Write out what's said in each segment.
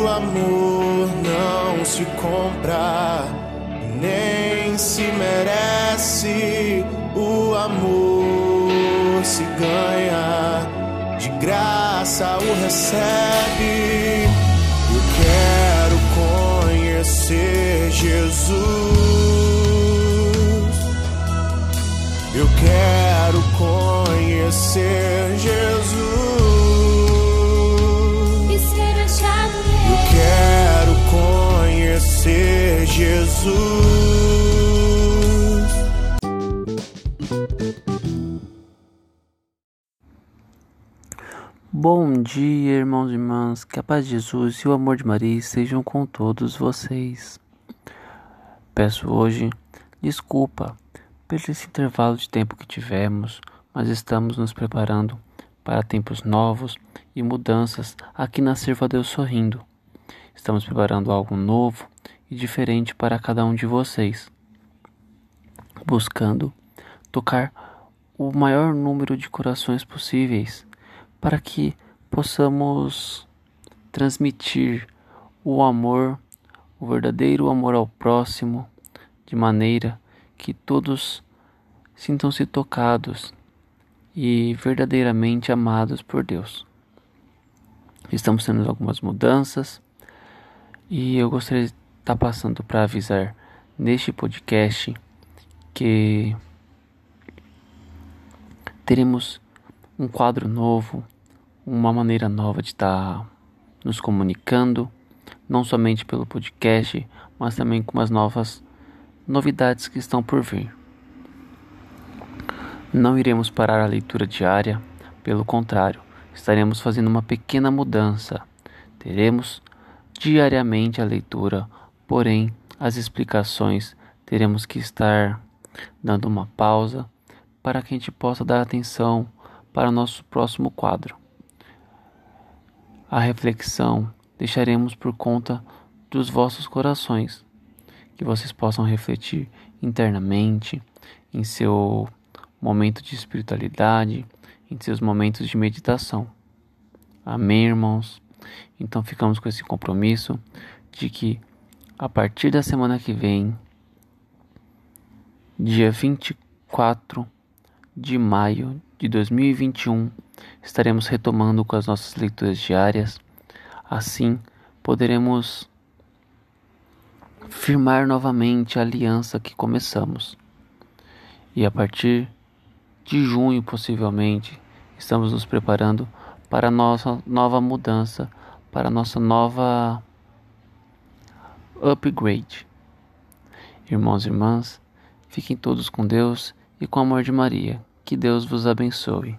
O amor não se compra, nem se merece. O amor se ganha, de graça o recebe. Jesus. Bom dia, irmãos e irmãs. Que a paz de Jesus e o amor de Maria estejam com todos vocês. Peço hoje desculpa pelo esse intervalo de tempo que tivemos, mas estamos nos preparando para tempos novos e mudanças aqui na Serva Deus Sorrindo. Estamos preparando algo novo e diferente para cada um de vocês, buscando tocar o maior número de corações possíveis para que possamos transmitir o amor, o verdadeiro amor ao próximo, de maneira que todos sintam-se tocados e verdadeiramente amados por Deus. Estamos tendo algumas mudanças e eu gostaria estar passando para avisar neste podcast que teremos um quadro novo, uma maneira nova de estar nos comunicando, não somente pelo podcast, mas também com as novas novidades que estão por vir. Não iremos parar a leitura diária, pelo contrário, estaremos fazendo uma pequena mudança. Teremos diariamente a leitura, porém as explicações teremos que estar dando uma pausa para que a gente possa dar atenção para o nosso próximo quadro. A reflexão deixaremos por conta dos vossos corações, que vocês possam refletir internamente em seu momento de espiritualidade, em seus momentos de meditação. Amém, irmãos? Então ficamos com esse compromisso de que a partir da semana que vem, dia 24 de maio de 2021, estaremos retomando com as nossas leituras diárias. Assim, poderemos firmar novamente a aliança que começamos. E a partir de junho, possivelmente, estamos nos preparando para a nossa nova mudança, para a nossa nova upgrade. Irmãos e irmãs, fiquem todos com Deus e com o amor de Maria. Que Deus vos abençoe.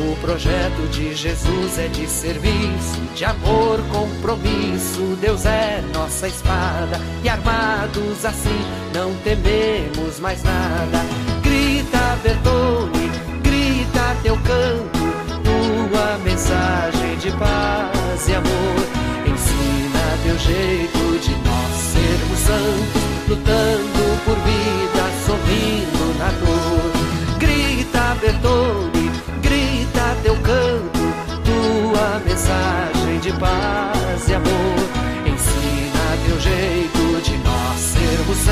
o projeto de Jesus é de serviço, de amor, compromisso. Deus é nossa espada e armados assim não tememos mais nada. Grita, Bertone, grita teu canto,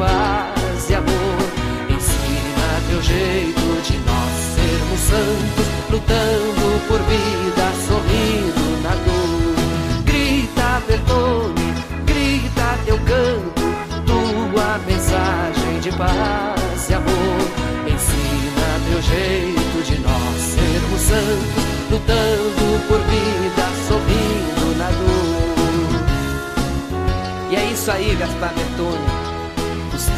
Paz e amor. Ensina teu jeito de nós sermos santos, lutando por vida, sorrindo na dor. Grita, Bertone, grita teu canto, tua mensagem de paz e amor. Ensina teu jeito de nós sermos santos, lutando por vida, sorrindo na dor. E é isso aí, Gaspar Bertone.